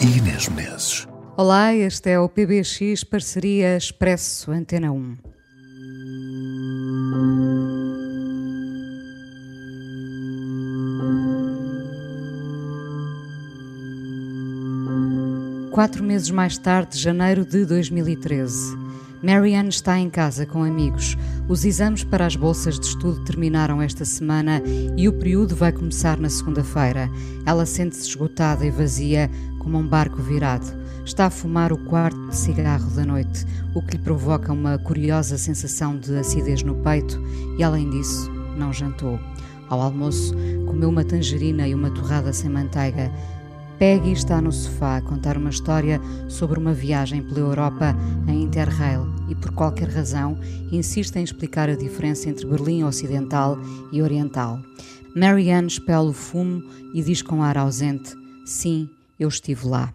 e Inês Menezes. Olá, este é o PBX Parceria Expresso Antena 1. Quatro meses mais tarde, janeiro de 2013. Marianne está em casa com amigos. Os exames para as bolsas de estudo terminaram esta semana e o período vai começar na segunda-feira. Ela sente-se esgotada e vazia, como um barco virado. Está a fumar o quarto cigarro da noite, o que lhe provoca uma curiosa sensação de acidez no peito e, além disso, não jantou. Ao almoço, comeu uma tangerina e uma torrada sem manteiga. Peggy está no sofá a contar uma história sobre uma viagem pela Europa em Interrail e, por qualquer razão, insiste em explicar a diferença entre Berlim Ocidental e Oriental. Marianne espela o fumo e diz com ar ausente: Sim, eu estive lá.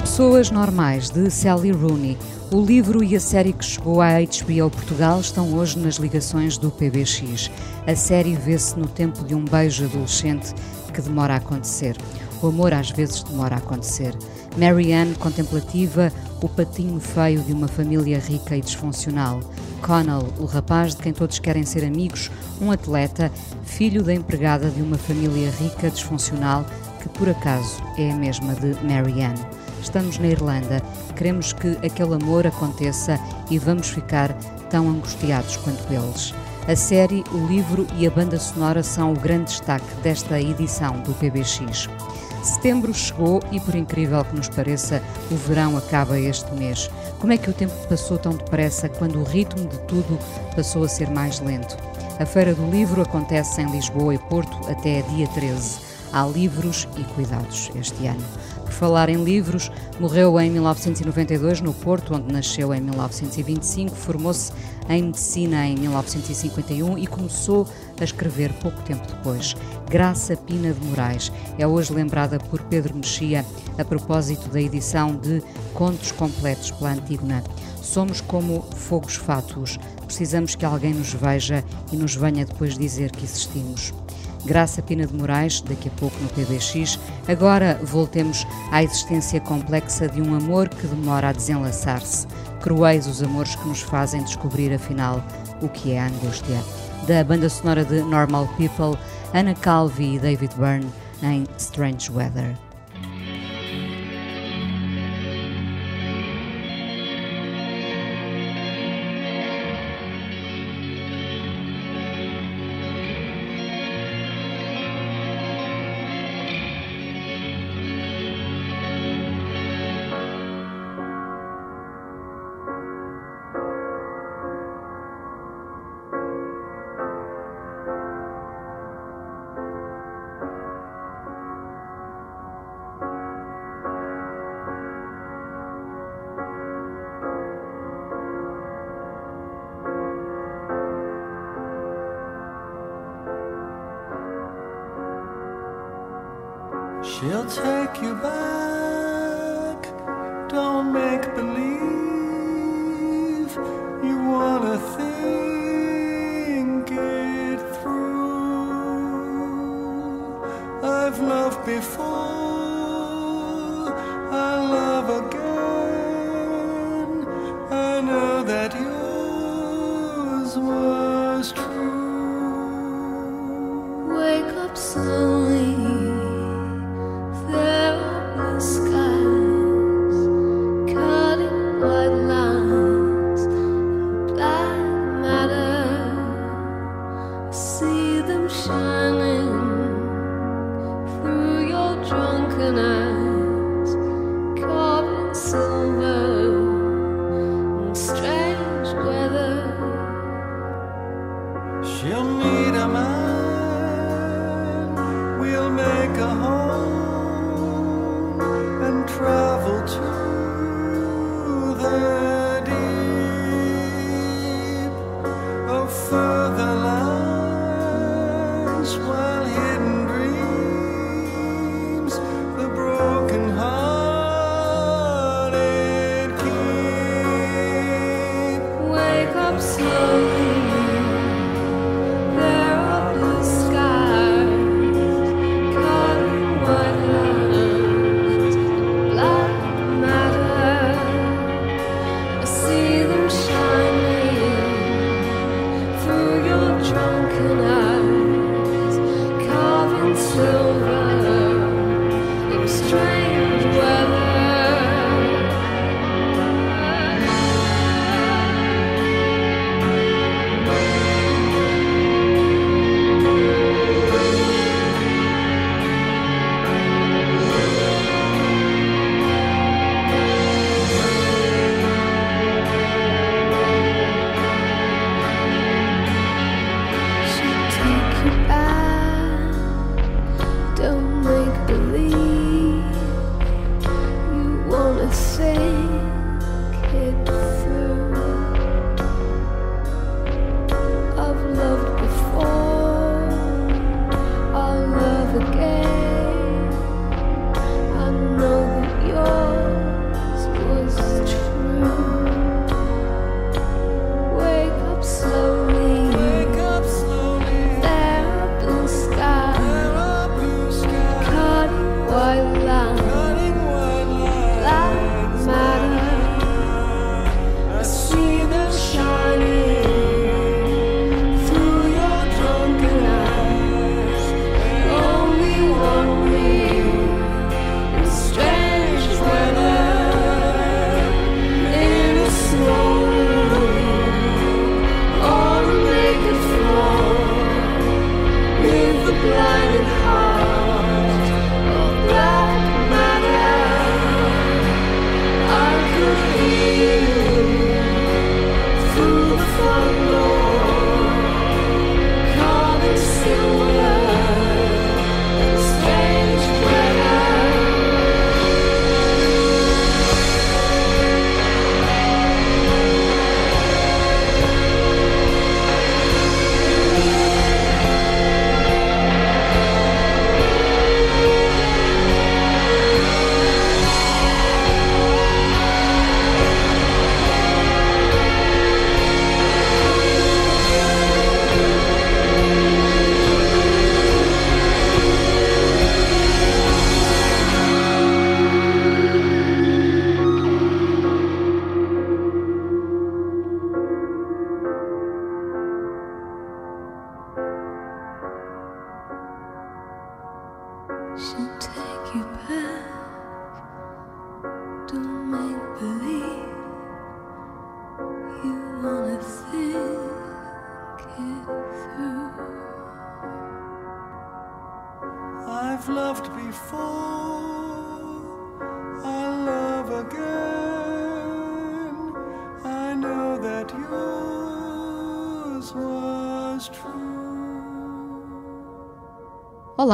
Pessoas Normais, de Sally Rooney. O livro e a série que chegou à HBO Portugal estão hoje nas ligações do PBX. A série vê-se no tempo de um beijo adolescente que demora a acontecer. O amor às vezes demora a acontecer. Marianne, contemplativa, o patinho feio de uma família rica e disfuncional. Connell, o rapaz de quem todos querem ser amigos, um atleta, filho da empregada de uma família rica, disfuncional, que por acaso é a mesma de Marianne. Estamos na Irlanda, queremos que aquele amor aconteça e vamos ficar tão angustiados quanto eles. A série, o livro e a banda sonora são o grande destaque desta edição do PBX. Setembro chegou e, por incrível que nos pareça, o verão acaba este mês. Como é que o tempo passou tão depressa quando o ritmo de tudo passou a ser mais lento? A Feira do Livro acontece em Lisboa e Porto até dia 13. Há livros e cuidados este ano. Falar em livros, morreu em 1992 no Porto, onde nasceu em 1925, formou-se em medicina em 1951 e começou a escrever pouco tempo depois. Graça Pina de Moraes é hoje lembrada por Pedro Mexia a propósito da edição de Contos Completos pela Antígona. Somos como fogos fátuos, precisamos que alguém nos veja e nos venha depois dizer que existimos. Graça Pina de Moraes, daqui a pouco no PBX. Agora voltemos à existência complexa de um amor que demora a desenlaçar-se. Cruéis os amores que nos fazem descobrir afinal o que é a angústia. Da banda sonora de Normal People, Anna Calvi e David Byrne em Strange Weather. She'll take you back.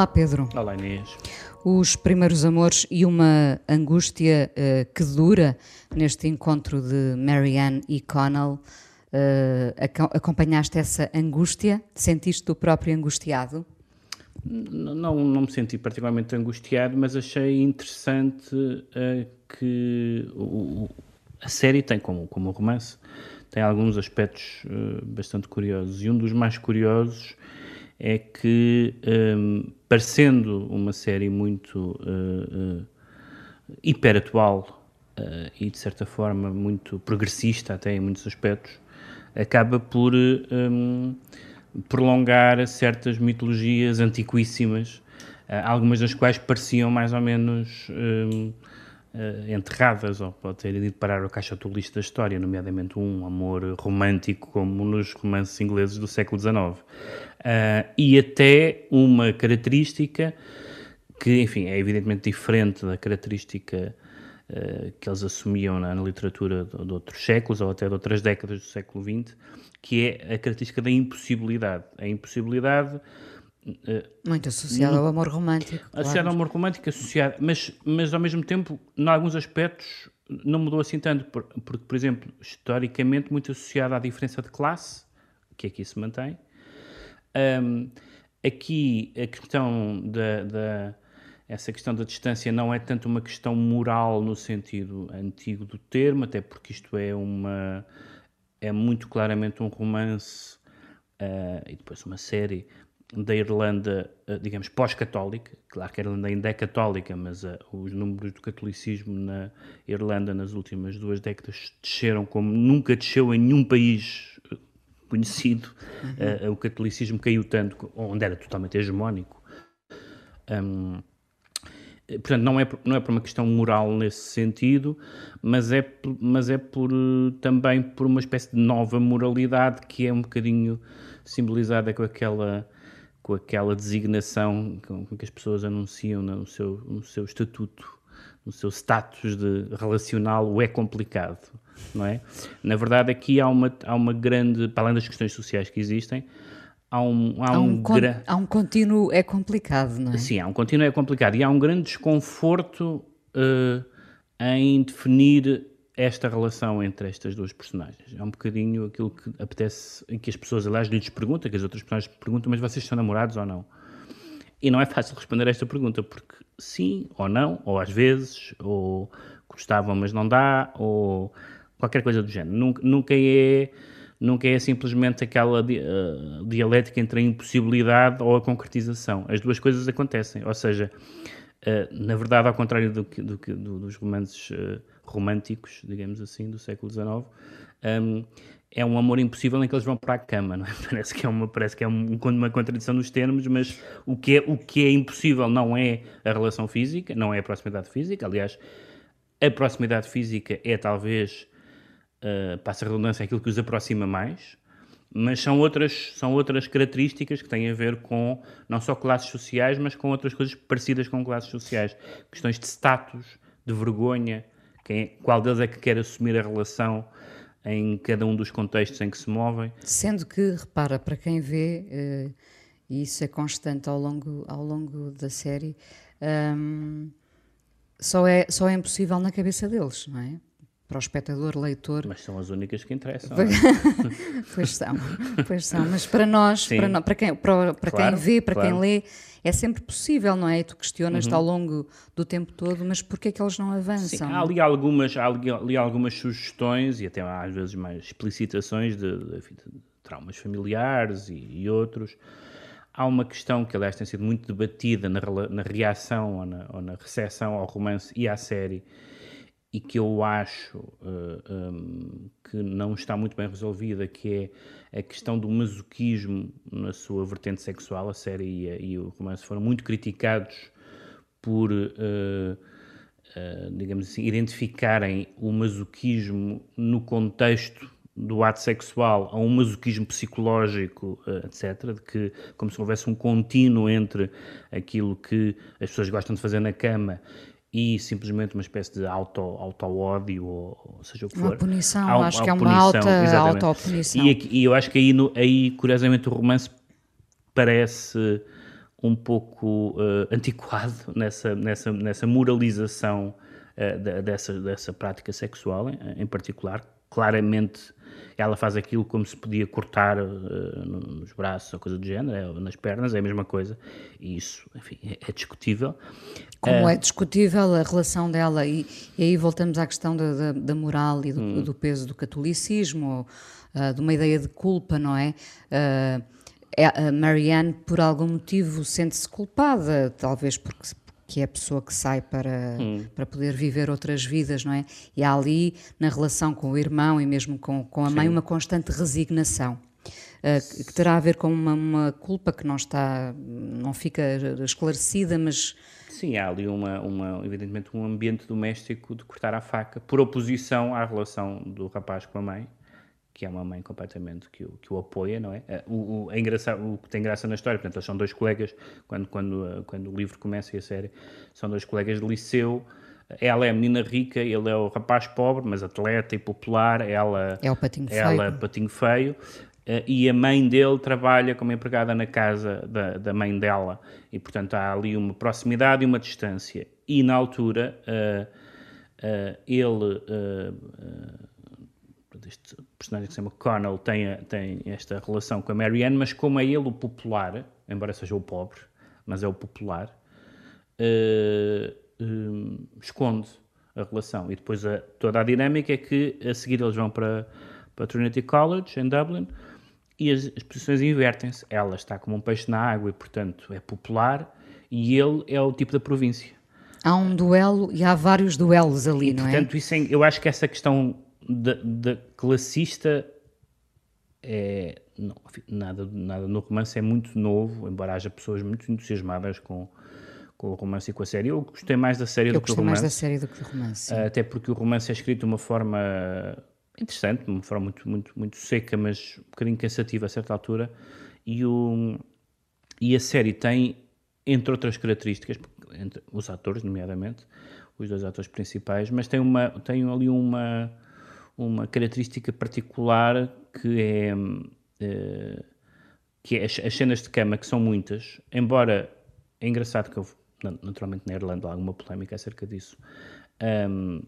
Olá, Pedro. Olá, Inês. Os primeiros amores e uma angústia eh, que dura neste encontro de Marianne e Connell. aco- acompanhaste essa angústia? Sentiste o próprio angustiado? Não, não me senti particularmente angustiado, mas achei interessante eh, que o- a série tem, como, como romance, tem alguns aspectos eh, bastante curiosos. E um dos mais curiosos é que, ehm, parecendo uma série muito eh, eh, hiperatual eh, e, de certa forma, muito progressista, até em muitos aspectos, acaba por ehm, prolongar certas mitologias antiquíssimas, algumas das quais pareciam mais ou menos ehm, eh, enterradas, ou pode ter ido parar ao caixa turista da história, nomeadamente um amor romântico, como nos romances ingleses do século XIX. Ah, e até uma característica que, enfim, é evidentemente diferente da característica eh, que eles assumiam na, na literatura de, de outros séculos ou até de outras décadas do século XX, que é a característica da impossibilidade. A impossibilidade. Eh, Muito associado ao amor romântico. claro. Associado ao amor romântico, associado, mas, mas ao mesmo tempo, em alguns aspectos, não mudou assim tanto, por- porque, por exemplo, historicamente, muito associado à diferença de classe, que aqui se mantém. Ahm, aqui a questão da, da- essa questão da distância não é tanto uma questão moral no sentido antigo do termo, até porque isto é uma é muito claramente um romance ah, e depois uma série da Irlanda, ah, digamos, pós-católica. Claro que a Irlanda ainda é católica, mas ah, os números do catolicismo na Irlanda nas últimas duas décadas desceram como nunca desceu em nenhum país ah, conhecido. Uhum. Ah, o catolicismo caiu tanto, onde era totalmente hegemónico. Um, portanto, não é, por- não é por uma questão moral nesse sentido, mas é, mas é por, eh, também por uma espécie de nova moralidade que é um bocadinho simbolizada com aquela, com aquela designação com, que as pessoas anunciam no seu, no seu estatuto, no seu status de relacional, o é complicado, não é? Na verdade, aqui há uma, há uma grande, para além das questões sociais que existem, há um, há Há um, um, con- gra- há um contínuo, é complicado, não é? Sim, há um contínuo é complicado e há um grande desconforto eh, em definir esta relação entre estas duas personagens. É um bocadinho aquilo que apetece, que as pessoas, aliás, lhes perguntam, que as outras personagens perguntam, mas vocês são namorados ou não? E não é fácil responder a esta pergunta, porque sim ou não, ou às vezes, ou gostavam, mas não dá, ou qualquer coisa do género. Nunca, nunca é. Nunca é simplesmente aquela di- eh, dialética entre a impossibilidade ou a concretização. As duas coisas acontecem. Ou seja, eh, na verdade, ao contrário do que, do que- do- dos romances eh, românticos, digamos assim, do século XIX, hum, é um amor impossível em que eles vão para a cama, não é? Parece que é uma, parece que é um- uma contradição nos termos, mas o que, é, o que é impossível não é a relação física, não é a proximidade física. Aliás, a proximidade física é talvez, uh, passa a redundância, aquilo que os aproxima mais, mas são outras, são outras características que têm a ver com não só classes sociais, mas com outras coisas parecidas com classes sociais. Questões de status, de vergonha, quem qual deles é que quer assumir a relação em cada um dos contextos em que se movem. Sendo que, repara, para quem vê, eh, e isso é constante ao longo, ao longo da série, hum, só, é, só é impossível na cabeça deles, não é? Para o espectador, leitor. Mas são as únicas que interessam. Pois- é? pois são, pois são. Mas para nós, Sim. para, nó- para quem, para, para Claro, quem vê, para quem claro. lê, é sempre possível, não é? E tu questionas-te Uhum. ao longo do tempo todo, mas porquê é que eles não Sim, avançam? há ali algumas, há ali, ali algumas sugestões e até às vezes mais explicitações de, de- de traumas familiares e, e outros. Há uma questão que, aliás, tem sido muito debatida na, na reação ou na, ou na recepção ao romance e à série e que eu acho eh, hum, que não está muito bem resolvida, que é a questão do masoquismo na sua vertente sexual. A série e, a- e o romance foram muito criticados por, eh, eh, digamos assim, identificarem o masoquismo no contexto do ato sexual a um masoquismo psicológico, etc., de que como se houvesse um contínuo entre aquilo que as pessoas gostam de fazer na cama e simplesmente uma espécie de auto- auto-ódio, ou, ou seja o que Uma for. punição, Há um- acho que é uma punição, alta autopunição. E, e eu acho que aí, no- aí, curiosamente, o romance parece um pouco eh, antiquado nessa, nessa, nessa moralização eh, da- dessa, dessa prática sexual, em, em particular. Claramente, ela faz aquilo como se podia cortar no- nos braços ou coisa do género, é, nas pernas, é a mesma coisa. E isso, enfim, é, é discutível. Como Eh, é discutível a relação dela, e, e aí voltamos à questão da, da- da moral e do, Hum. do peso do catolicismo, ou, ah, de uma ideia de culpa, não é? É- Marianne, por algum motivo, sente-se culpada, talvez porque, porque é a pessoa que sai para, Hum. para poder viver outras vidas, não é? E há ali, na relação com o irmão e mesmo com, com a mãe, Sim. uma constante resignação. que que terá a ver com uma, uma culpa que não está, não fica esclarecida, mas Sim, há ali uma, uma, evidentemente um ambiente doméstico de cortar a faca, por oposição à relação do rapaz com a mãe, que é uma mãe completamente que o, que o apoia, não é? Eh, O, o, é engraçado, o que tem graça na história, portanto, eles são dois colegas, quando, quando, eh, quando o livro começa e a série, são dois colegas de liceu, ela é a menina rica, ele é o rapaz pobre, mas atleta e popular, ela É o patinho ela, feio. patinho feio, eh, e a mãe dele trabalha como empregada na casa da, da mãe dela, e portanto há ali uma proximidade e uma distância. E na altura, eh, eh, ele, eh, este personagem que se chama Connell, tem, a- tem esta relação com a Marianne, mas como é ele o popular, embora seja o pobre, mas é o popular, eh, eh, esconde a relação. E depois a- toda a dinâmica é que a seguir eles vão para, para Trinity College, em Dublin, e as, as posições invertem-se. Ela está como um peixe na água e, portanto, é popular, e ele é o tipo da província. há um duelo e há vários duelos ali, E, não portanto, é- eu acho que essa questão da, da classista é. Não, nada, nada no romance é muito novo, embora haja pessoas muito entusiasmadas com, com o romance e com a série. Eu gostei mais da série Eu do que do gostei mais romance. da série do que do romance. sim. Até porque o romance é escrito de uma forma interessante, de uma forma muito, muito, muito seca, mas um bocadinho cansativa a certa altura. E, o, e a série tem, entre outras características, entre os atores, nomeadamente, os dois atores principais, mas tem, uma, tem ali uma, uma característica particular que é, eh, que é as, as cenas de cama, que são muitas, embora é engraçado que houve, na- naturalmente na Irlanda, há alguma polémica acerca disso. Ahm,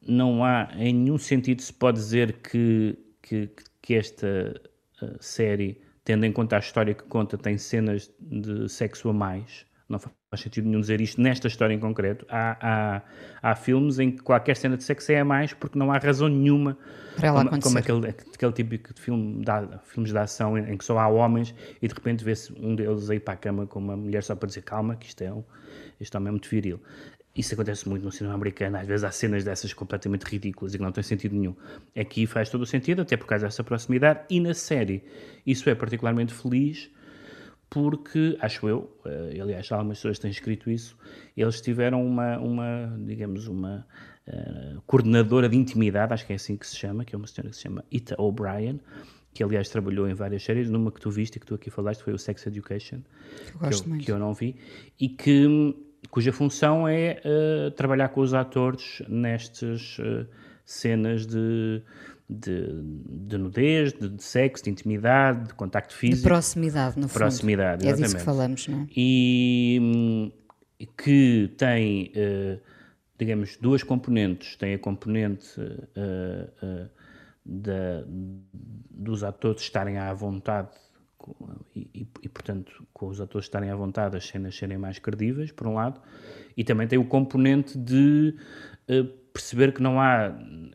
não há em nenhum sentido se pode dizer que, que, que esta uh, série, tendo em conta a história que conta, tem cenas de sexo a mais. Não faz sentido nenhum dizer isto nesta história em concreto. Há, há, há filmes em que qualquer cena de sexo é a mais porque não há razão nenhuma Para ela como, acontecer. como aquele, aquele típico de filme de, filmes de ação em, em que só há homens e de repente vê-se um deles aí para a cama com uma mulher só para dizer calma, que isto é um, isto é muito viril. Isso acontece muito no cinema americano, às vezes há cenas dessas completamente ridículas e que não têm sentido nenhum. Aqui faz todo o sentido, até por causa dessa proximidade, e na série isso é particularmente feliz porque, acho eu, eh, aliás, algumas pessoas têm escrito isso, eles tiveram uma, uma digamos, uma eh, coordenadora de intimidade, acho que é assim que se chama, que é uma senhora que se chama Ita O'Brien, que aliás trabalhou em várias séries, numa que tu viste e que tu aqui falaste foi o Sex Education, Eu que, eu, que eu não vi, e que, cuja função é eh, trabalhar com os atores nestas eh, cenas de, de, de nudez, de, de sexo, de intimidade, de contacto De físico. proximidade, no fundo. Proximidade, É disso que exatamente. falamos, não é? E hum, que tem, eh, digamos, duas componentes. Tem a componente eh, eh, da- dos atores estarem à vontade e, e, e, portanto, com os atores estarem à vontade, as cenas serem mais credíveis, por um lado, e também tem o componente de eh, perceber que não há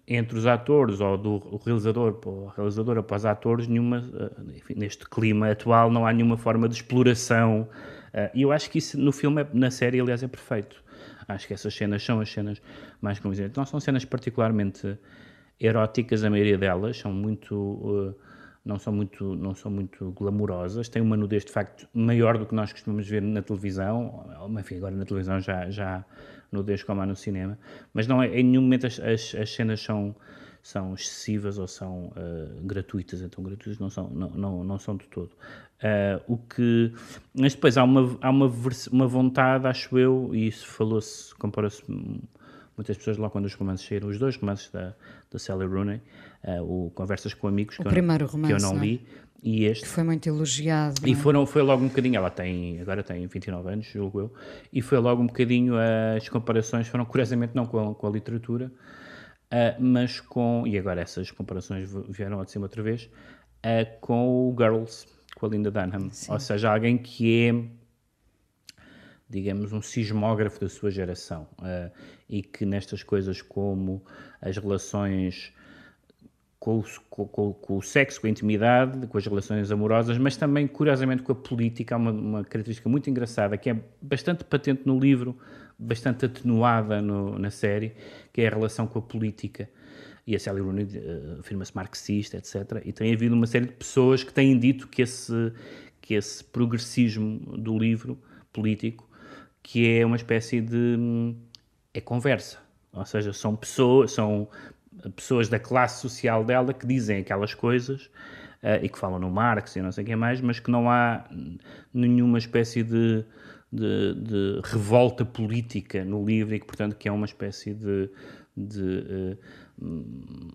entre os atores ou do realizador ou realizadora para os atores nenhuma, eh, enfim, neste clima atual, não há nenhuma forma de exploração. eh, E eu acho que isso no filme, é- na série, aliás, é perfeito. Acho que essas cenas são as cenas mais convincentes. Não são cenas particularmente eróticas, a maioria delas, são muito. eh, não são muito, não são muito glamourosas, têm uma nudez de facto maior do que nós costumamos ver na televisão, enfim, agora na televisão já, já nudez como há no cinema, mas não é, em nenhum momento as, as, as cenas são, são excessivas ou são eh, gratuitas, então gratuitas não são, não, não, não são de todo. Eh, o que, mas depois há uma, há uma, uma vontade, acho eu, e isso falou-se, compara-se muitas pessoas logo quando os romances saíram, os dois romances da, da Sally Rooney, eh, o Conversas com Amigos, O que, primeiro eu, que eu romance, não não é? li, e este. Que foi muito elogiado. E é? foram, foi logo um bocadinho, ela tem, agora tem 29 anos, julgo eu, e foi logo um bocadinho, as comparações foram curiosamente não com a, com a literatura, ah, mas com, e agora essas comparações vieram de cima outra vez, ah, com o Girls, com a Linda Dunham, ou seja, alguém que é, digamos, um sismógrafo da sua geração, ah, e que nestas coisas como as relações com o, com, com- o sexo, com a intimidade, com as relações amorosas, mas também, curiosamente, com a política. Há uma, uma característica muito engraçada que é bastante patente no livro, bastante atenuada no- na série, que é a relação com a política. E a Sally Rooney eh, afirma-se marxista, etc. E tem havido uma série de pessoas que têm dito que esse, que esse progressismo do livro político, que é uma espécie de é conversa. Ou seja, são pessoas, são pessoas da classe social dela que dizem aquelas coisas eh, e que falam no Marx e não sei o que mais, mas que não há nenhuma espécie de, de, de revolta política no livro e que, portanto, que é uma espécie de, de hum,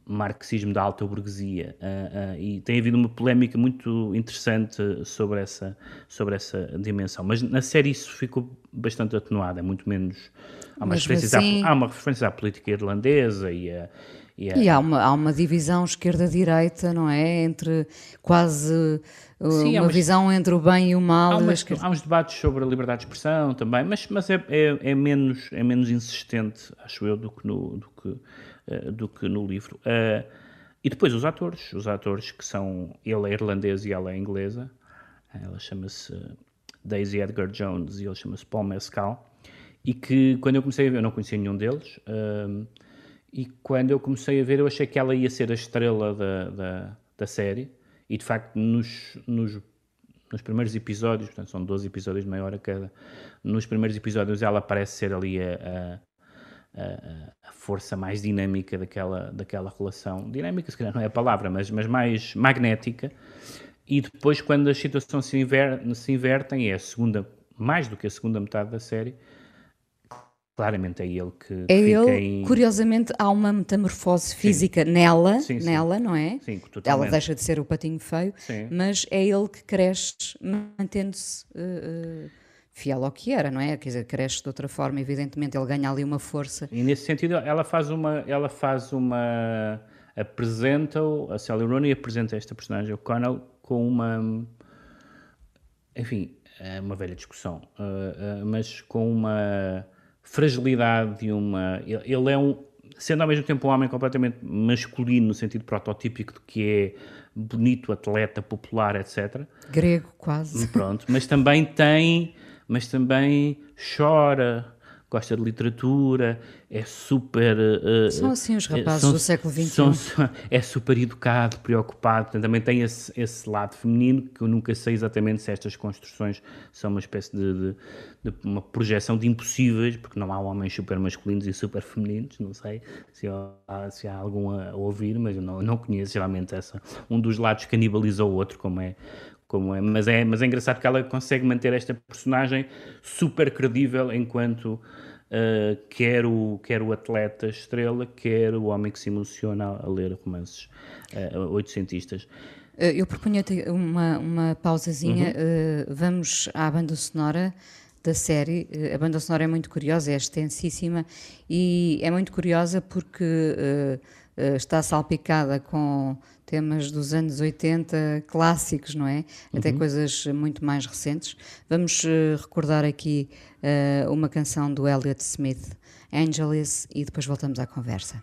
marxismo da alta burguesia. Ah, ah, e tem havido uma polémica muito interessante sobre essa, sobre essa dimensão. Mas na série isso ficou bastante atenuado, é muito menos. Há uma, referência, assim- à, há uma referência à política irlandesa e a. E a- E há uma, há uma divisão esquerda-direita, não é? Entre quase uh, Sim, uma umas- visão entre o bem e o mal. Há, umas- há uns debates sobre a liberdade de expressão também, mas, mas é, é, é menos, é menos insistente, acho eu, do que no, do que, eh, do que no livro. Eh, e depois os atores, os atores que são, ele é irlandês e ela é inglesa, ela chama-se eh, Daisy Edgar Jones e ele chama-se Paul Mescal, e que quando eu comecei a ver, eu não conhecia nenhum deles, ehm, e quando eu comecei a ver, eu achei que ela ia ser a estrela da, da, da série, e de facto nos, nos nos primeiros episódios, portanto são 12 episódios de meia hora cada, nos primeiros episódios ela parece ser ali a, a, a, força mais dinâmica daquela, daquela relação. Dinâmica, se calhar não é a palavra, mas, mas mais magnética. E depois, quando as situações se, inver, se invertem, é a segunda, mais do que a segunda metade da série, claramente é ele que, É ele, em... curiosamente, há uma metamorfose física nela, Sim, sim. nela, não é? Sim, Ela totalmente. deixa de ser o patinho feio, Sim. mas é ele que cresce mantendo-se eh, eh, fiel ao que era, não é? Quer dizer, cresce de outra forma, evidentemente, ele ganha ali uma força. E nesse sentido, ela faz uma. Ela faz uma apresenta a Sally Rooney apresenta esta personagem, o Connell, com uma. Enfim, é uma velha discussão, uh, uh, mas com uma fragilidade e uma. Ele é um. Sendo ao mesmo tempo um homem completamente masculino, no sentido prototípico do que é bonito, atleta, popular, etc. Grego, quase. Pronto, mas também tem, mas também chora, gosta de literatura, é super. uh, São assim os uh, rapazes são- do século XXI. são- é super educado, preocupado, portanto, também tem esse, esse lado feminino que eu nunca sei exatamente se estas construções são uma espécie de, de- de uma projeção de impossíveis, porque não há homens super masculinos e super femininos, não sei se há, se há algum a ouvir, mas eu não, não conheço geralmente essa. Um dos lados canibaliza o outro, como é. Como é, mas, é, mas é engraçado que ela consegue manter esta personagem super credível enquanto uh, quer, o, quer o atleta estrela, quer o homem que se emociona a ler romances uh, oitocentistas. Eh, Eu propunha-te uma, uma pausazinha. Uhum. eh, vamos à banda sonora da série. Eh, a banda sonora é muito curiosa, é extensíssima e é muito curiosa porque eh, está salpicada com temas dos anos 80 clássicos, não é? Até Uhum. coisas muito mais recentes. Vamos eh, recordar aqui eh, uma canção do Elliott Smith, Angeles, e depois voltamos à conversa.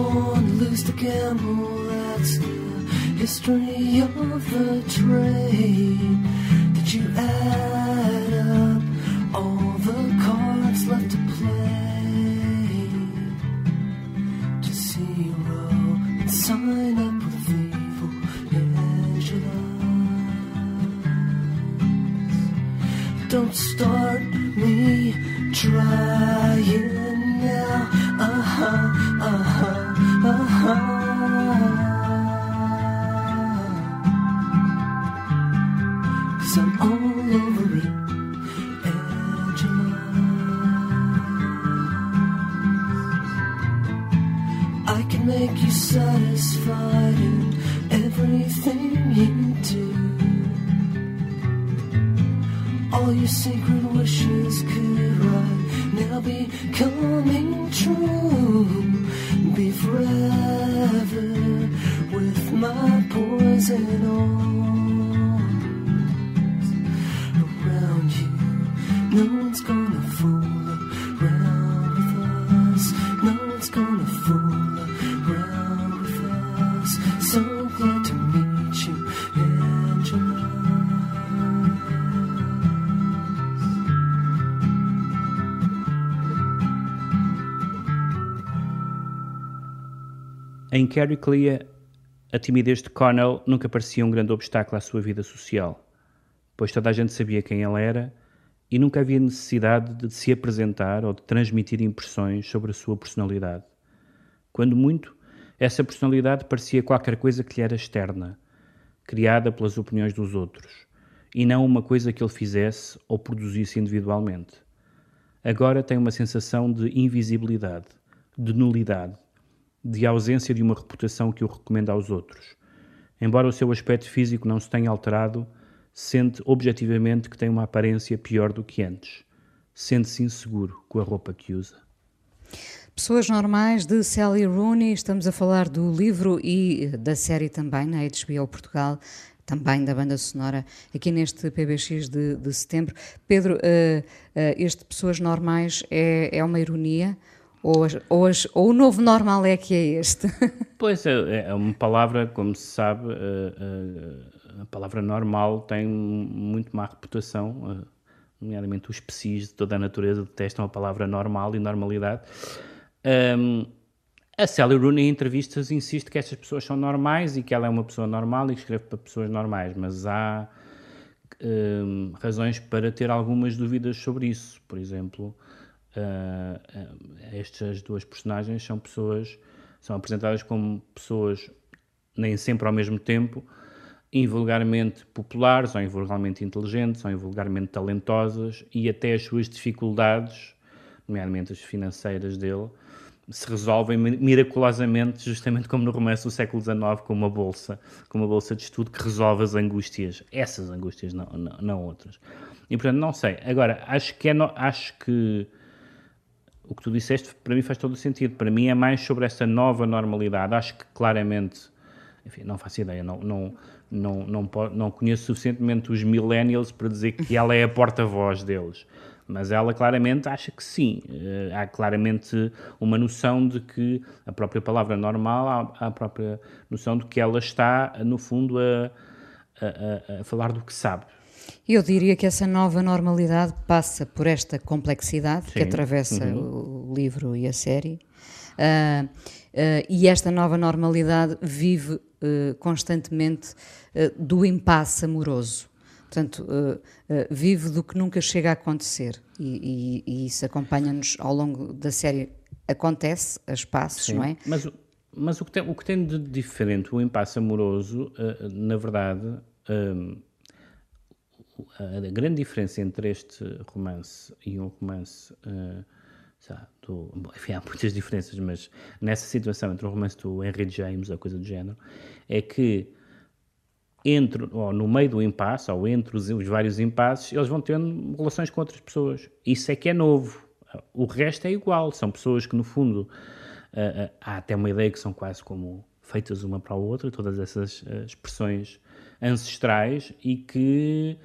Go on, lose the gamble, that's the history of the trade. That you add up all the cards left to play to zero and sign up with evil. Don't start me trying Em Carrie Clea, a timidez de Connell nunca parecia um grande obstáculo à sua vida social, pois toda a gente sabia quem ele era e nunca havia necessidade de se apresentar ou de transmitir impressões sobre a sua personalidade. Quando muito, essa personalidade parecia qualquer coisa que lhe era externa, criada pelas opiniões dos outros, e não uma coisa que ele fizesse ou produzisse individualmente. Agora tem uma sensação de invisibilidade, de nulidade, de ausência de uma reputação que o recomenda aos outros. Embora o seu aspecto físico não se tenha alterado, sente objetivamente que tem uma aparência pior do que antes. Sente-se inseguro com a roupa que usa. Pessoas Normais de Sally Rooney, estamos a falar do livro e da série também na HBO Portugal, também da banda sonora, aqui neste PBX de, de setembro. Pedro, uh, uh, este Pessoas Normais é, é uma ironia? Ou, ou, ou, o novo normal é que é este? Pois é, é uma palavra, como se sabe, uh, a palavra normal tem muito má reputação, nomeadamente os PCs de toda a natureza detestam a palavra normal e normalidade. Um, a Sally Rooney, em entrevistas, insiste que estas pessoas são normais e que ela é uma pessoa normal e que escreve para pessoas normais, mas há um, razões para ter algumas dúvidas sobre isso. Por exemplo, uh, estas duas personagens são pessoas, são apresentadas como pessoas nem sempre ao mesmo tempo, invulgarmente populares, ou invulgarmente inteligentes, ou invulgarmente talentosas, e até as suas dificuldades, nomeadamente as financeiras dele, se resolvem miraculosamente, justamente como no romance do século XIX, com uma bolsa, com uma bolsa de estudo que resolve as angústias, essas angústias, não, não, não outras. E portanto, não sei. Agora, acho que, é no, acho que o que tu disseste para mim faz todo o sentido. Para mim é mais sobre essa nova normalidade. Acho que claramente, enfim, não faço ideia, não, não, não, não, não conheço suficientemente os millennials para dizer que ela é a porta-voz deles mas ela claramente acha que sim. Uh, há claramente uma noção de que a própria palavra normal, há, a própria noção de que ela está, no fundo, a, a, a, falar do que sabe. Eu diria que essa nova normalidade passa por esta complexidade sim. que atravessa uhum. o livro e a série. Uh, uh, e esta nova normalidade vive uh, constantemente do impasse amoroso. Portanto, vive do que nunca chega a acontecer. E, e, e isso acompanha-nos ao longo da série. Acontece a espaços, Sim, não é? Mas, mas o, que tem, o que tem de diferente o impasse amoroso, na verdade, a grande diferença entre este romance e um romance. Do, bom, enfim, há muitas diferenças, mas nessa situação entre o romance do Henry James, a coisa do género, é que entre, ou no meio do impasse, ou entre os, os, vários impasses, eles vão tendo relações com outras pessoas. Isso é que é novo. O resto é igual. São pessoas que, no fundo, uh, uh, há até uma ideia que são quase como feitas uma para a outra, todas essas uh, expressões ancestrais, e que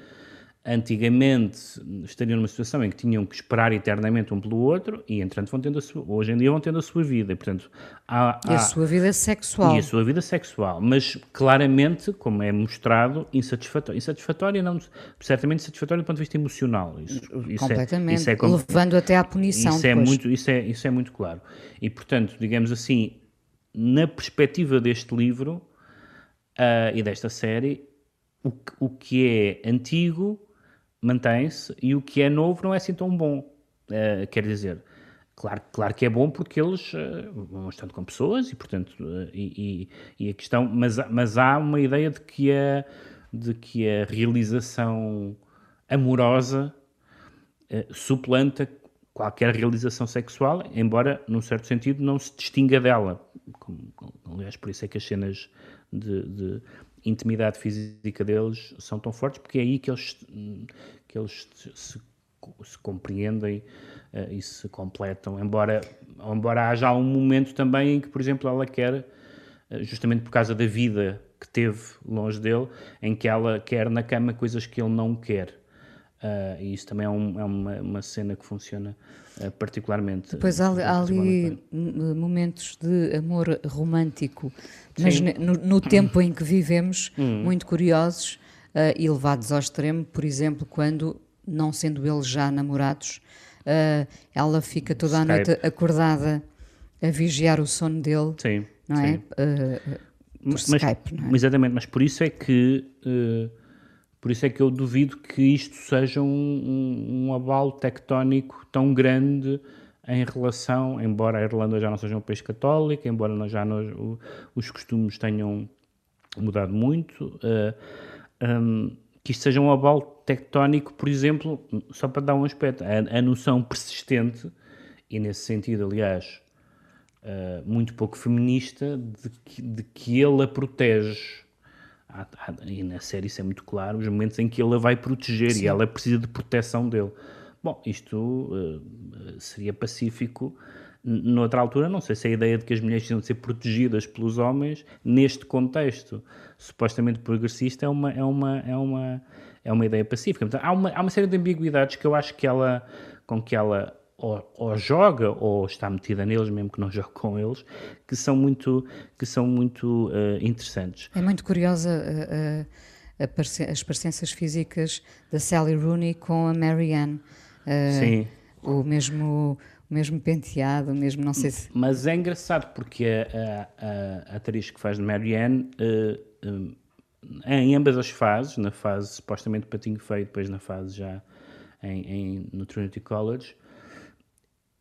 antigamente estariam numa situação em que tinham que esperar eternamente um pelo outro e, entretanto, vão tendo a sua, hoje em dia vão tendo a sua vida. E, portanto, há, há, e a sua vida sexual. E a sua vida sexual, mas claramente, como é mostrado, insatisfatória. Insatisfatória, não, certamente insatisfatória do ponto de vista emocional. Isso, isso Completamente, é, isso é como, levando até à punição isso é muito Isso é, isso é muito claro. E, portanto, digamos assim, na perspectiva deste livro uh, e desta série, o, o que é antigo mantém-se e o que é novo não é assim tão bom. Uh, quer dizer, claro, claro que é bom porque eles uh, vão estando com pessoas e, portanto, uh, e, e, e, a questão, mas, mas há uma ideia de que a, de que a realização amorosa suplanta qualquer realização sexual, embora, num certo sentido, não se distinga dela. Como, aliás, por isso é que as cenas de, de intimidade física deles são tão fortes, porque é aí que eles, que eles se, se compreendem uh, e se completam. Embora, embora haja um momento também em que, por exemplo, ela quer, uh, justamente por causa da vida que teve longe dele, em que ela quer na cama coisas que ele não quer. Uh, e isso também é, um, é uma, uma, cena que funciona uh, particularmente. Pois há, há ali momentos de amor romântico, mas no, no, tempo em que vivemos, hum. muito curiosos uh, e levados ao extremo, por exemplo, quando, não sendo eles já namorados, ela fica toda a noite acordada a vigiar o sono dele. Sim. Não é? sim. por Skype, não é? Exatamente, mas por isso é que por isso é que eu duvido que isto seja um, um, um abalo tectónico tão grande em relação, embora a Irlanda já não seja um país católico, embora já nós, o, os costumes tenham mudado muito, uh, um, que isto seja um abalo tectónico, por exemplo, só para dar um aspecto, a, a noção persistente, e nesse sentido, aliás, uh, muito pouco feminista, de que, de que ele a protege. Há, há, e na série isso é muito claro, os momentos em que ele a vai proteger Sim. e ela precisa de proteção dele. Bom, isto uh, seria pacífico noutra altura, não sei se a ideia de que as mulheres precisam de ser protegidas pelos homens, neste contexto supostamente progressista, é uma, é uma, é uma, é uma ideia pacífica. Portanto, há, uma, há uma série de ambiguidades que eu acho que ela, com que ela ou, ou, joga ou está metida neles, mesmo que não jogue com eles, que são muito, que são muito uh, interessantes. É muito curiosa uh, uh, as parecenças físicas da Sally Rooney com a Marianne. Sim. O mesmo o mesmo penteado, o mesmo não sei se. Mas é engraçado porque a, a, a atriz que faz de Marianne, em ambas as fases, na fase supostamente patinho feio, depois na fase já em, em, no Trinity College,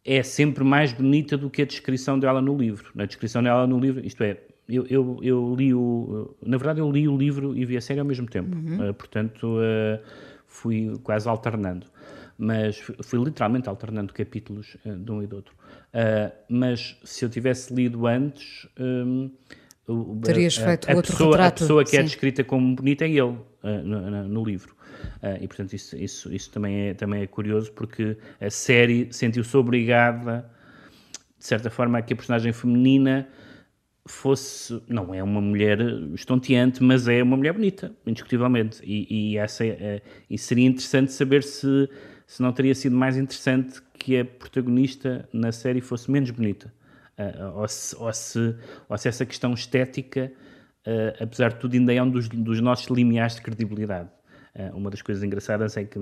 é sempre mais bonita do que a descrição dela no livro. Na descrição dela no livro, isto é, eu, eu, eu li o. Na verdade, eu li o livro e vi a série ao mesmo tempo. Uhum. Uh, portanto, fui quase alternando mas fui literalmente alternando capítulos uh, de um e do outro. Uh, mas se eu tivesse lido antes, um, Terias a, feito a, outro pessoa, retrato. A pessoa que é sim. é descrita como bonita é ele uh, no, no, no, livro. e portanto isso, isso, isso também, é, também é curioso porque a série sentiu-se obrigada, de certa forma, a que a personagem feminina fosse, não é uma mulher estonteante, mas é uma mulher bonita, indiscutivelmente. E, e essa, é, e seria interessante saber se se não teria sido mais interessante que a protagonista na série fosse menos bonita. Ou, se, ou, se, ou, se, essa questão estética, uh, apesar de tudo, ainda é um dos, dos nossos limiares de credibilidade. Uh, uma das coisas engraçadas é que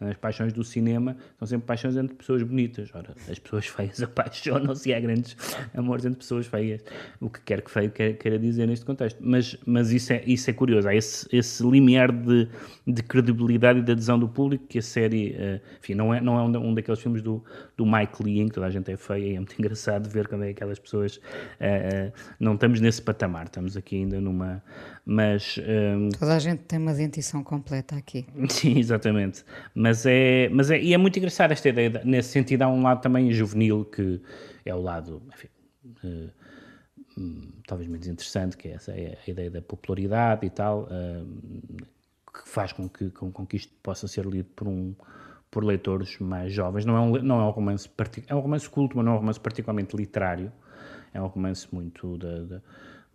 as paixões do cinema são sempre paixões entre pessoas bonitas. Ora, as pessoas feias apaixonam-se e há grandes amores entre pessoas feias. O que quer que feio queira dizer neste contexto. Mas, mas isso, é, isso é curioso. Há esse, esse limiar de, de credibilidade e de adesão do público que a série. Enfim, não é, não é um, um, daqueles filmes do, do Mike Lee em que toda a gente é feia e é muito engraçado ver como é que aquelas pessoas. Uh, não estamos nesse patamar, estamos aqui ainda numa. Mas. toda a gente tem uma dentição completa aqui. Sim, exatamente. Mas é, mas é, e é muito engraçado esta ideia, nesse sentido há um lado também juvenil que é o lado, enfim, uh, talvez menos interessante, que é essa é a ideia da popularidade e tal, uh, que faz com que, com, com, que isto possa ser lido por um por leitores mais jovens. Não é um, não é um romance, é um romance culto, mas não é um romance particularmente literário. É um romance muito da, da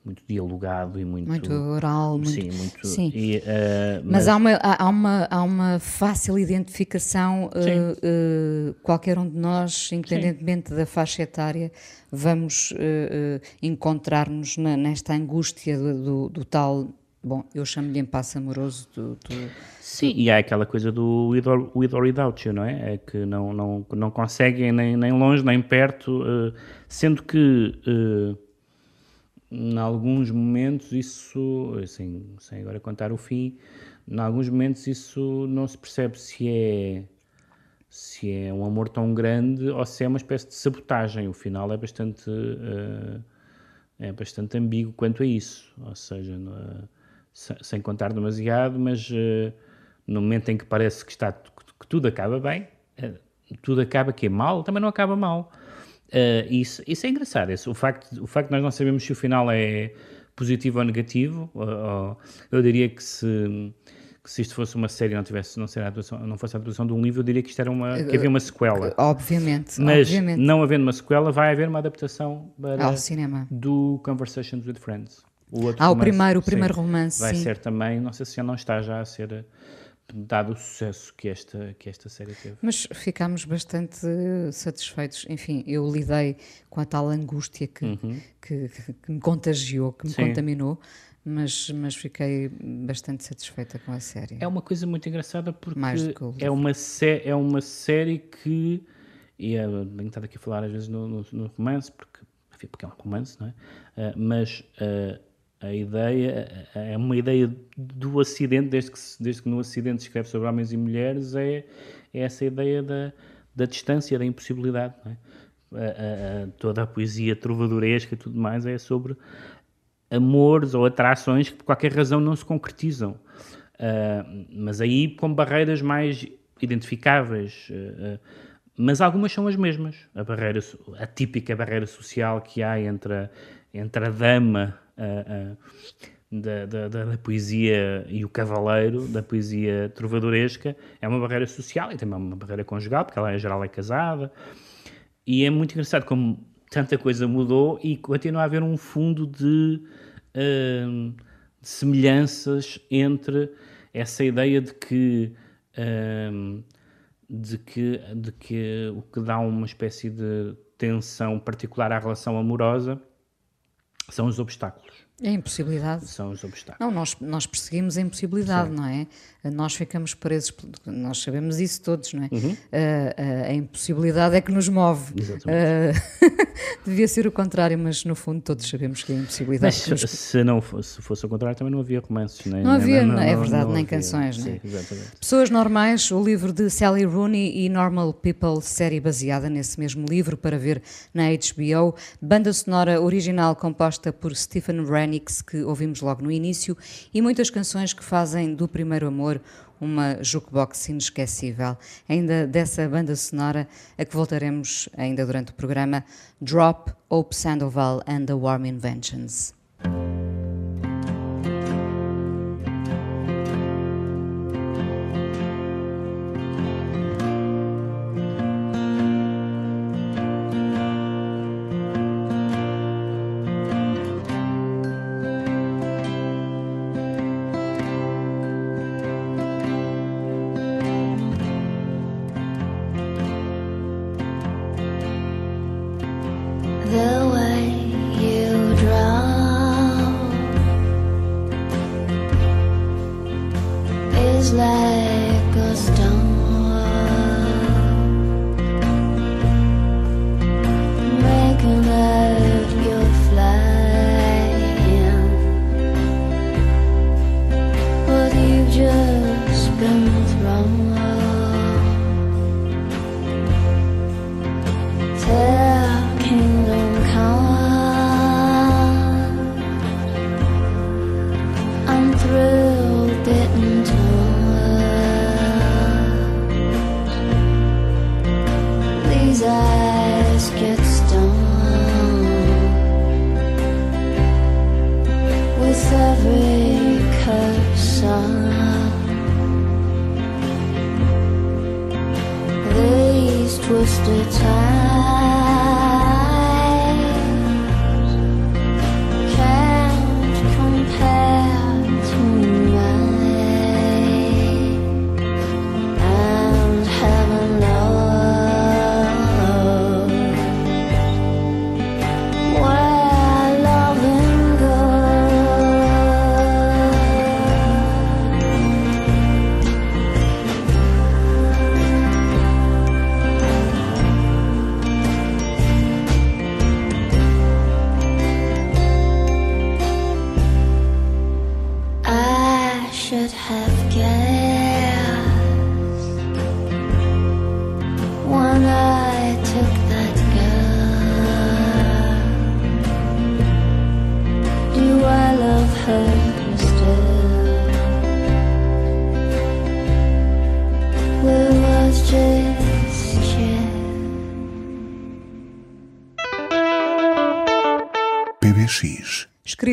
muito dialogado e muito muito oral muito, sim muito sim. E, uh, mas, mas, há uma há uma há uma fácil identificação uh, uh, qualquer um de nós independentemente sim. da faixa etária vamos encontrar-nos nesta angústia do, do, do, tal bom eu chamo-lhe impasse amoroso do, do, sim e há aquela coisa do with or, with or without you não é? É que não não não conseguem nem, nem longe nem perto sendo que em alguns momentos isso, assim, sem agora contar o fim, em alguns momentos isso não se percebe se é se é um amor tão grande ou se é uma espécie de sabotagem. O final é bastante uh, é bastante ambíguo quanto a isso, ou seja, uh, sem contar demasiado, mas uh, no momento em que parece que está que tudo acaba bem, tudo acaba que é mal, também não acaba mal. Uh, isso, isso é engraçado. O, facto, o facto de nós não sabemos se o final é positivo ou negativo, ou, eu diria que se, que se isto fosse uma série não tivesse não, ser atuação, não fosse a atuação de um livro, eu diria que isto era uma que havia uma sequela. Obviamente. Mas obviamente. não havendo uma sequela, vai haver uma adaptação para, ao cinema do Conversations with Friends. O outro ah, romance, o primeiro, o primeiro sim, romance. Vai sim. ser também, não sei se já não está já a ser dado o sucesso que esta, que esta série teve. Mas ficámos bastante satisfeitos. Enfim, eu lidei com a tal angústia que, uhum. que, que, me contagiou, que me Sim. contaminou, mas, mas fiquei bastante satisfeita com a série. É uma coisa muito engraçada porque é, uma é uma série que. E é bem estado aqui a falar às vezes no, no, no romance, porque, enfim, porque é um romance, não é? Uh, mas uh, a ideia é uma ideia do Ocidente, desde que, desde que no Ocidente se escreve sobre homens e mulheres, é, é essa ideia da, da distância, da impossibilidade. é? A- a- a- toda a poesia trovadoresca e tudo mais é sobre amores ou atrações que por qualquer razão não se concretizam. Ah, mas aí com barreiras mais identificáveis. ah, mas algumas são as mesmas. A, barreira, a típica barreira social que há entre a, entre a dama da, da- da- poesia e o cavaleiro da poesia trovadoresca é uma barreira social e também é uma barreira conjugal, porque ela em geral é casada. E é muito engraçado como tanta coisa mudou e continua a haver um fundo de, hum, de semelhanças entre essa ideia de que, hum, de, que, de que o que dá uma espécie de tensão particular à relação amorosa são os obstáculos. É impossibilidade. São os obstáculos. Não, nós, nós perseguimos a impossibilidade, Sim. não é? Nós ficamos presos, nós sabemos isso todos, não é? Uhum. Ah, ah, a impossibilidade é que nos move. Exatamente. Ah, devia ser o contrário, mas no fundo todos sabemos que é a impossibilidade Mas que nos se, não fosse, se fosse ao contrário, também não havia romances. Nem, Não nem- havia, não- é verdade, não nem havia. canções, não é? Sim, exatamente. Pessoas Normais, o livro de Sally Rooney e Normal People, série baseada nesse mesmo livro para ver na HBO. Banda sonora original composta por Stephen Que ouvimos logo no início, e muitas canções que fazem do primeiro amor uma jukebox inesquecível. Ainda dessa banda sonora a que voltaremos ainda durante o programa, Drop, Hope Sandoval and the Warm Inventions.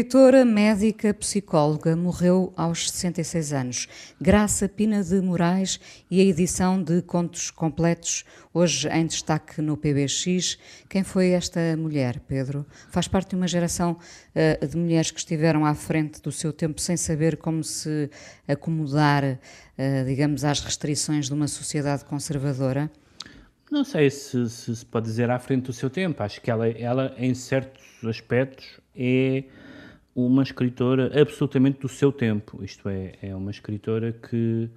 Escritora, médica, psicóloga, morreu aos 66 anos. Graça Pina de Moraes e a edição de Contos Completos, hoje em destaque no PBX. Quem foi esta mulher, Pedro? Faz parte de uma geração eh, de mulheres que estiveram à frente do seu tempo sem saber como se acomodar, eh, digamos, às restrições de uma sociedade conservadora. Não sei se, se se pode dizer à frente do seu tempo. Acho que ela, ela em certos aspectos, é uma escritora absolutamente do seu tempo. Isto é, é uma escritora que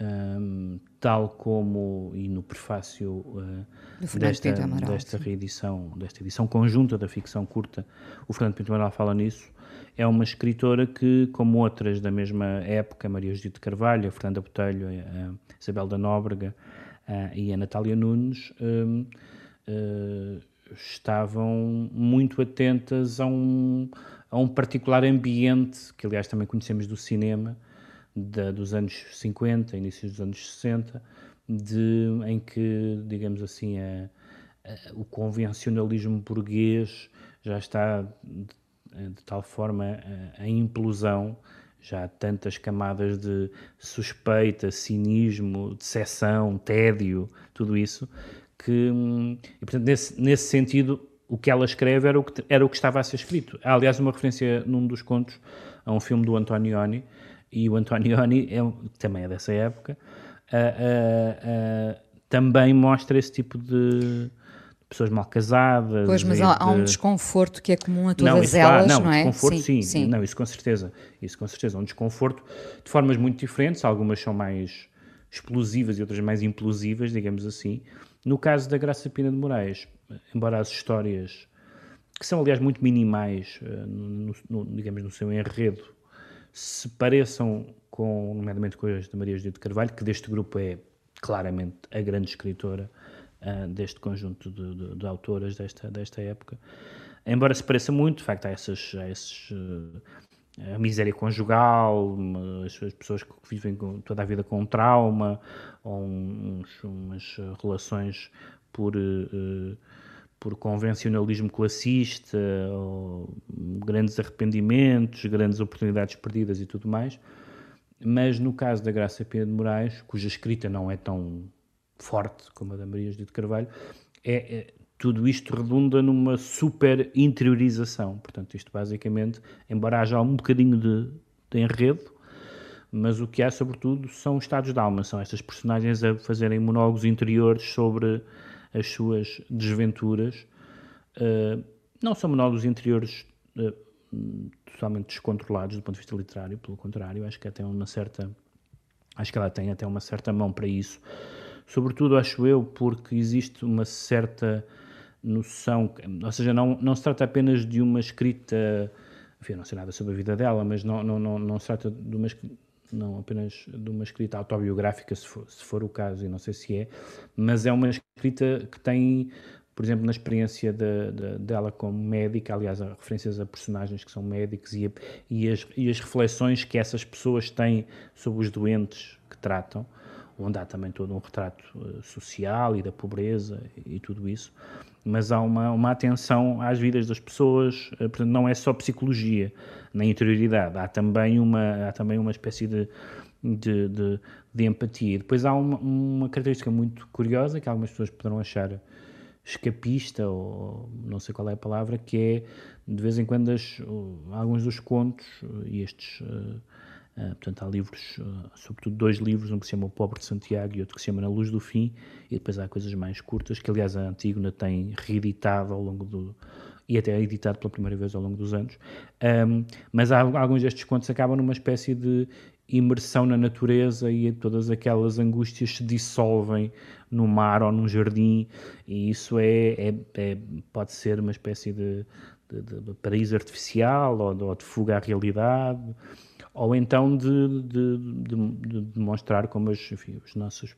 um, tal como e no prefácio uh, desta, desta reedição, desta edição conjunta da ficção curta, o Fernando Pinto Amaral fala nisso, é uma escritora que, como outras da mesma época, Maria Judite Carvalho, a Fernanda Botelho, a Isabel da Nóbrega e a Natália Nunes, um, uh, estavam muito atentas a um, a um particular ambiente, que aliás também conhecemos do cinema, da, dos anos 50, início dos anos 60, de, em que, digamos assim, a, a, o convencionalismo burguês já está de, de tal forma a implosão, já há tantas camadas de suspeita, cinismo, decepção, tédio, tudo isso, que, e, portanto, nesse, nesse sentido, o que ela escreve era o que, era o que estava a ser escrito. Há, aliás, uma referência num dos contos a um filme do Antonioni, e o Antonioni, é, também é dessa época, uh, uh, uh, também mostra esse tipo de pessoas mal casadas. Pois, mas há, de... há, um desconforto que é comum a todas não, isso, elas, não, não é? Desconforto, sim, sim, sim, Não, isso com certeza. Isso com certeza. Um desconforto de formas muito diferentes. Algumas são mais explosivas e outras mais implosivas, digamos assim. No caso da Graça Pina de Moraes, embora as histórias, que são aliás muito minimais, no, no, digamos, no seu enredo, se pareçam com, nomeadamente com as de Maria Judite Carvalho, que deste grupo é claramente a grande escritora uh, deste conjunto de, de, de, autoras desta, desta época. Embora se pareça muito, de facto, há, essas, há esses, uh, a miséria conjugal, as, as, pessoas que vivem toda a vida com um trauma, ou uns, umas relações por. Uh, por convencionalismo classista, grandes arrependimentos, grandes oportunidades perdidas e tudo mais. Mas no caso da Graça Pena de Moraes, cuja escrita não é tão forte como a da Maria Judite Carvalho, é, é, tudo isto redunda numa super interiorização. Portanto, isto basicamente, embora haja um bocadinho de, de enredo, mas o que há, sobretudo, são estados de alma, são estas personagens a fazerem monólogos interiores sobre as suas desventuras. Uh, não são monólogos interiores uh, totalmente descontrolados do ponto de vista literário, pelo contrário, acho que até uma certa acho que ela tem até uma certa mão para isso. Sobretudo, acho eu, porque existe uma certa noção, ou seja, não, não se trata apenas de uma escrita, enfim, não sei nada sobre a vida dela, mas não, não, não, não se trata de uma não apenas de uma escrita autobiográfica, se for, se for o caso, e não sei se é, mas é uma escrita que tem, por exemplo, na experiência de, de, dela como médica, aliás, há referências a personagens que são médicos e, a, e, as, e as reflexões que essas pessoas têm sobre os doentes que tratam, onde há também todo um retrato uh, social e da pobreza e tudo isso, mas há uma, uma atenção às vidas das pessoas, uh, portanto, não é só psicologia, na interioridade. Há também uma, há também uma espécie de, de, de, de empatia. Depois há uma, uma, característica muito curiosa que algumas pessoas poderão achar escapista, ou não sei qual é a palavra, que é de vez em quando as, alguns dos contos, e estes. Uh, Uh, portanto, há livros, uh, sobretudo dois livros, um que se chama O Pobre de Santiago e outro que se chama Na Luz do Fim, e depois há coisas mais curtas, que aliás a Antígona tem reeditado ao longo do, e até editado pela primeira vez ao longo dos anos. Um, mas há, alguns destes contos acabam numa espécie de imersão na natureza e todas aquelas angústias se dissolvem no mar ou num jardim e isso é, é, é pode ser uma espécie de, de, de paraíso artificial ou de, ou de, fuga à realidade ou então de, de demonstrar como as, enfim, os nossos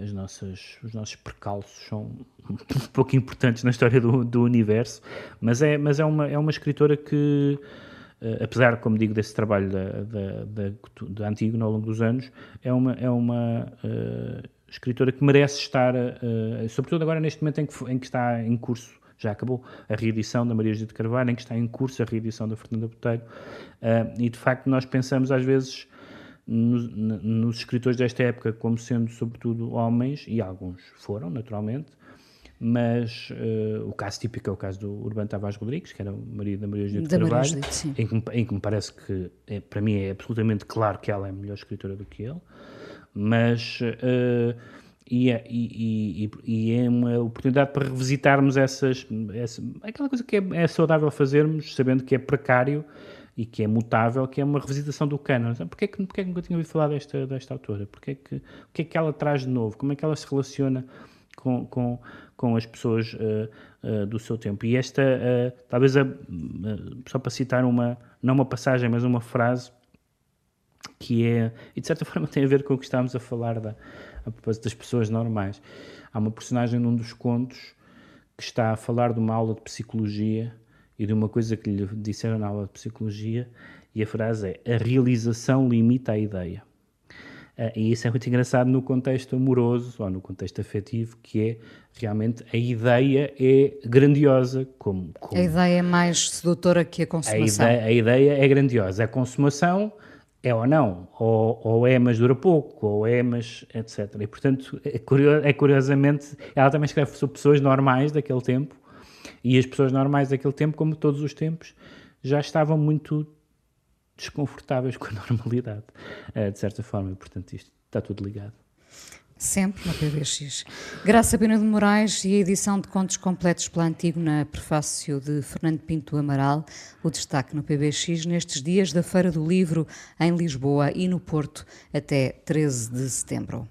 as nossas, os nossos percalços são um pouco importantes na história do, do universo, mas é, mas é, uma, é uma escritora que, uh, apesar, como digo, desse trabalho da, da, da, da ao longo dos anos, é uma, é uma uh, escritora que merece estar, uh, sobretudo agora neste momento em que, em que está em curso já acabou a reedição da Maria Judite Carvalho, em que está em curso a reedição da Fernanda Botelho, uh, e de facto nós pensamos às vezes nos, nos escritores desta época como sendo sobretudo homens, e alguns foram, naturalmente, mas uh, o caso típico é o caso do Urbano Tavares Rodrigues, que era o marido da Maria Judite Carvalho, em que, em que me parece que, é, para mim, é absolutamente claro que ela é melhor escritora do que ele, mas... Uh, e é, e, e, e é, uma oportunidade para revisitarmos essas, essa, aquela coisa que é, é saudável fazermos, sabendo que é precário e que é mutável, que é uma revisitação do canon. Porquê que, porquê é que nunca tinha ouvido falar desta, desta autora? Porquê é que, o que é que ela traz de novo? Como é que ela se relaciona com, com, com as pessoas uh, uh, do seu tempo? E esta, uh, talvez, a, só para citar uma, não uma passagem, mas uma frase que é, e de certa forma tem a ver com o que estávamos a falar da, a propósito das pessoas normais. Há uma personagem num dos contos que está a falar de uma aula de psicologia e de uma coisa que lhe disseram na aula de psicologia, e a frase é: A realização limita a ideia. Uh, e isso é muito engraçado no contexto amoroso ou no contexto afetivo, que é realmente a ideia é grandiosa. Como, como a ideia é mais sedutora que a consumação. A ideia, a ideia é grandiosa. A consumação é ou não, ou, ou, é, mas dura pouco, ou é, mas etc. E portanto, é, é curiosamente, ela também escreve sobre pessoas normais daquele tempo, e as pessoas normais daquele tempo, como todos os tempos, já estavam muito desconfortáveis com a normalidade, eh, de certa forma, e portanto isto está tudo ligado. Sempre na PBX. Graça Pena de Moraes e a edição de contos completos pela Antígona, prefácio de Fernando Pinto Amaral, o destaque no PBX nestes dias da Feira do Livro em Lisboa e no Porto até 13 de setembro.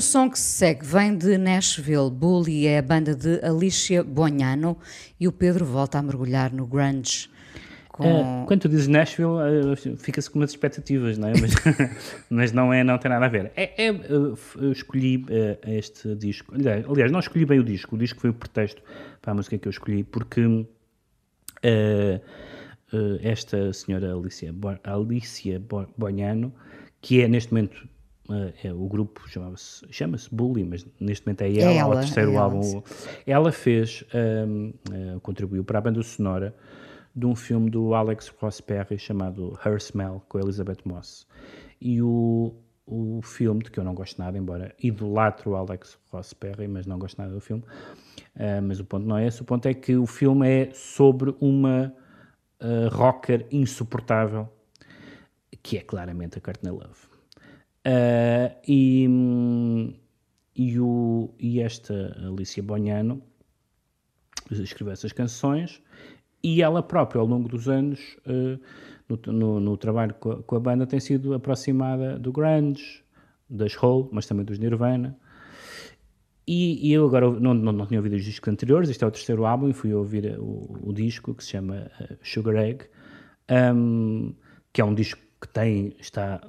O som que se segue vem de Nashville. Bully é a banda de Alicia Bonhano e o Pedro volta a mergulhar no grunge. Com... Uh, quando tu dizes Nashville, uh, fica-se com umas expectativas, não é? Mas, mas, não, é, não tem nada a ver. É, é uh, eu escolhi este disco. Aliás, não escolhi bem o disco. O disco foi o pretexto para a música que eu escolhi, porque esta senhora Alicia, Alicia Bonhano, que é neste momento é, o grupo chamava-se chama-se Bully, mas neste momento é ela, é ela o terceiro é ela, álbum. Sim. Ela fez, um, uh, contribuiu para a banda sonora de um filme do Alex Ross Perry chamado Her Smell, com a Elizabeth Moss. E o, o filme, de que eu não gosto nada, embora idolatro o Alex Ross Perry, mas não gosto nada do filme, uh, mas o ponto não é esse, o ponto é que o filme é sobre uma uh, rocker insuportável, que é claramente a Courtney Love. Uh, e, e, o, e esta Alicia Bonhano escreveu essas canções e ela própria, ao longo dos anos, uh, no, no, no, trabalho com a, com a, banda, tem sido aproximada do grunge, das Hole, mas também dos Nirvana. E, e eu agora não, não, não, tinha ouvido os discos anteriores, este é o terceiro álbum, e fui ouvir o, o disco que se chama uh, Sugar Egg, um, que é um disco que tem, está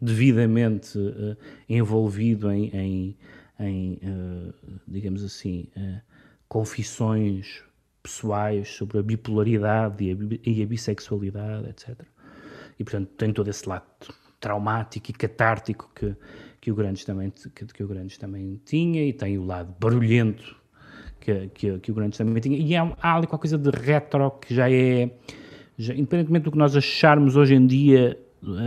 devidamente uh, envolvido em, em, em uh, digamos assim, uh, confissões pessoais sobre a bipolaridade e a, e a, bissexualidade, etc. E, portanto, tem todo esse lado traumático e catártico que, que, o Grandes também, que, que o Grandes também tinha e tem o lado barulhento que, que, que o Grandes também tinha. E há, há ali qualquer coisa de retro que já é, já, independentemente do que nós acharmos hoje em dia,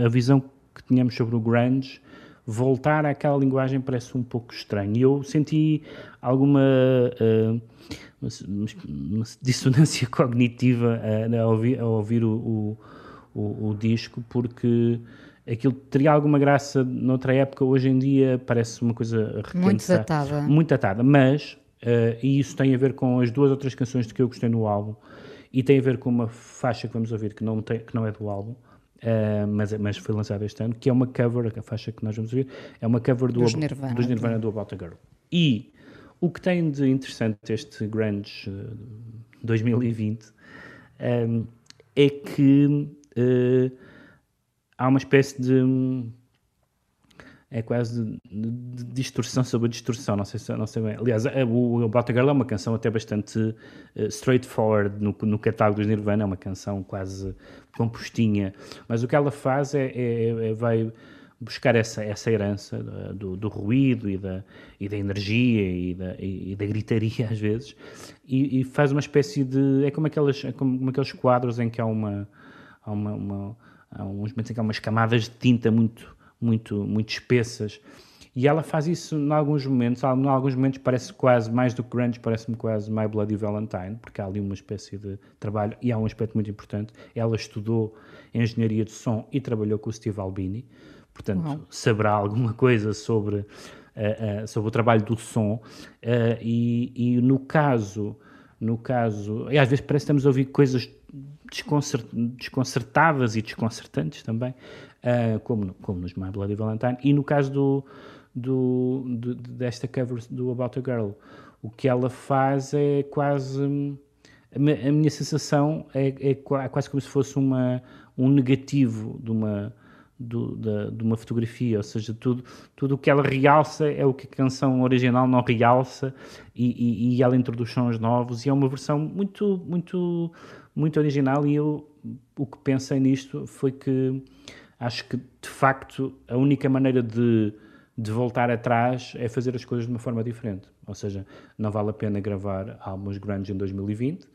a visão que tínhamos sobre o grunge, voltar àquela linguagem parece um pouco estranho. E eu senti alguma uh, uma, uma, dissonância cognitiva uh, ao ouvir, ao ouvir o, o, o, o, disco, porque aquilo teria alguma graça noutra época, hoje em dia parece uma coisa muito datada. Muito datada, mas, uh, e isso tem a ver com as duas outras canções de que eu gostei no álbum, e tem a ver com uma faixa que vamos ouvir que não, tem, que não é do álbum, Uh, mas, mas foi lançado este ano, que é uma cover, a faixa que nós vamos ver, é uma cover do, dos Nirvana, dos Nirvana do About a Girl. E o que tem de interessante este Grunge uh, 2020 um, é que uh, há uma espécie de é quase distorção sobre distorção, não sei, se, não sei bem. Aliás, o, o About a Girl é uma canção até bastante uh, straightforward no, no catálogo dos Nirvana, é uma canção quase compostinha, mas o que ela faz é, é, é vai buscar essa, essa herança do, do, ruído e da, e da energia e da, e, e da gritaria às vezes e, e, faz uma espécie de... é como, aquelas, é como, como aqueles quadros em que há uma... Há uma, uma há uns momentos em que há umas camadas de tinta muito muito, muito espessas E ela faz isso em alguns momentos, em alguns momentos parece quase, mais do que grunge, parece-me quase My Bloody Valentine, porque há ali uma espécie de trabalho, e há um aspecto muito importante, ela estudou engenharia de som e trabalhou com o Steve Albini, portanto Uau. saberá alguma coisa sobre, eh, eh, sobre o trabalho do som, eh, e, e no caso, no caso, e às vezes parece que estamos a ouvir coisas desconcert- desconcertadas e desconcertantes também, ah, como, como nos My Bloody Valentine, e no caso do, do, de- desta cover do About a Girl, o que ela faz é quase. hum, A mi- a minha sensação é, é qua- quase como se fosse uma, um negativo de uma, do- da- de uma fotografia, ou seja, tudo, tudo o que ela realça é o que a canção original não realça e, e- e ela introduz sons novos e é uma versão muito, muito, muito original e eu o que pensei nisto foi que acho que de facto a única maneira de, de voltar atrás é fazer as coisas de uma forma diferente, ou seja, não vale a pena gravar álbuns grandes em 2020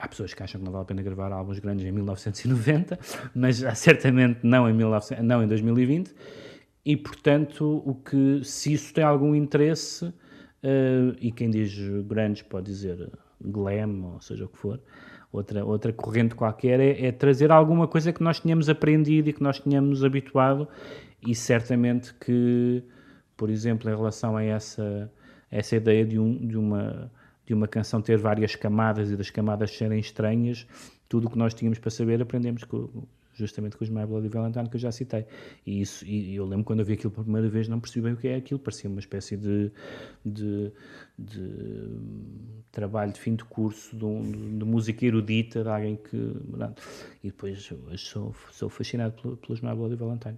Há pessoas que acham que não vale a pena gravar álbuns grandes em 1990, mas certamente não em, 1900 não em 2020. E, portanto, o que, se isso tem algum interesse, eh, e quem diz grandes pode dizer glam, ou seja o que for, outra, outra corrente qualquer, é, é trazer alguma coisa que nós tínhamos aprendido e que nós tínhamos habituado, e certamente que, por exemplo, em relação a essa, essa ideia de, um, de uma de uma canção ter várias camadas e das camadas serem estranhas, tudo o que nós tínhamos para saber aprendemos com, justamente com os My Bloody Valentine que eu já citei. E, isso, e eu lembro quando eu vi aquilo pela primeira vez, não percebi bem o que é aquilo, parecia uma espécie de, de, de trabalho de fim de curso, de, um- de música erudita, de alguém que. E depois sou, sou fascinado pelo- pelos My Bloody Valentine.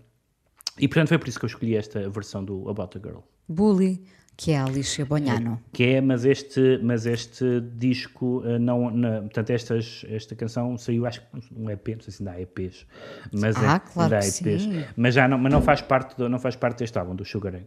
E portanto foi por isso que eu escolhi esta versão do About a Girl. Bully, que é a Alicia Bonhano. Que é, mas este, mas este disco eh, não, na- portanto estas, esta canção saiu acho que um EP, não sei se ainda há EPs, mas Ah, é, claro há que sim. mas já não, mas não faz parte do, não faz parte deste álbum do Sugar Egg.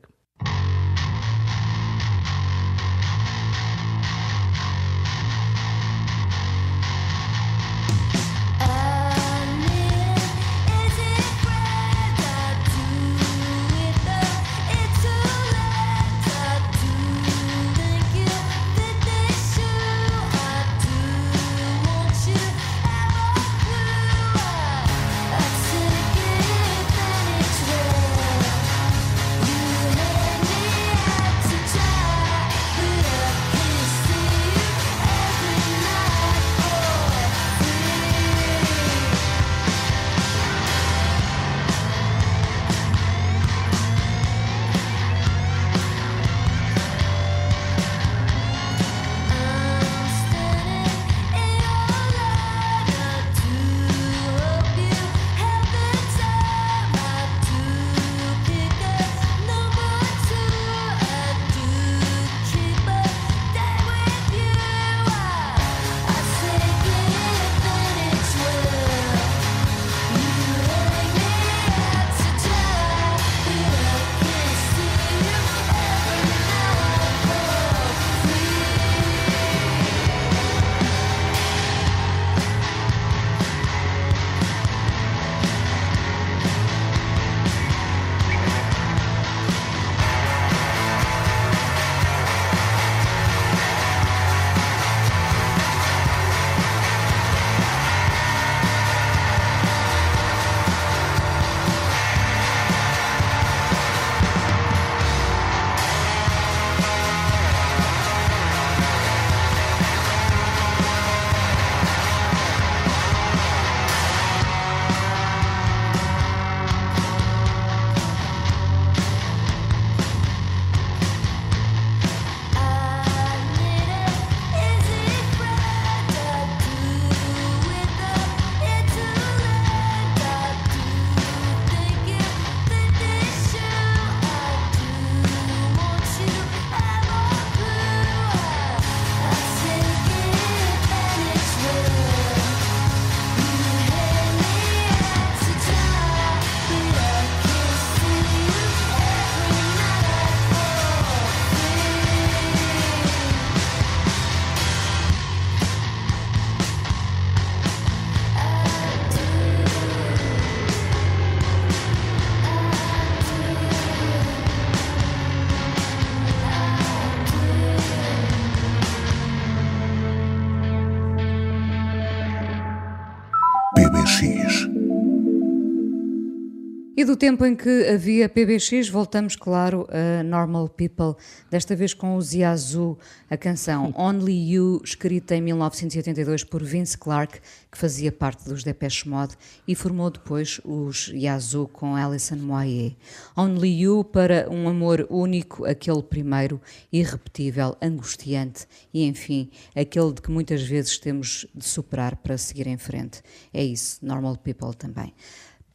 E do tempo em que havia PBX, voltamos, claro, a Normal People, desta vez com os Yazoo, a canção Only You, escrita em 1982 por Vince Clarke, que fazia parte dos Depeche Mode, e formou depois os Yazoo com Alison Moyer. Only You para um amor único, aquele primeiro, irrepetível, angustiante e, enfim, aquele de que muitas vezes temos de superar para seguir em frente. É isso, Normal People também.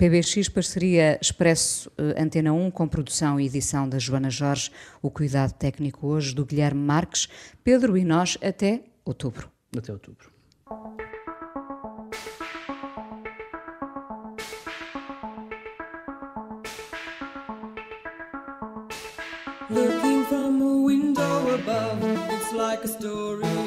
PBX parceria Expresso eh, Antena 1 com produção e edição da Joana Jorge, o cuidado técnico hoje do Guilherme Marques, Pedro e nós até outubro. Até outubro. Looking from a window above, it's like a story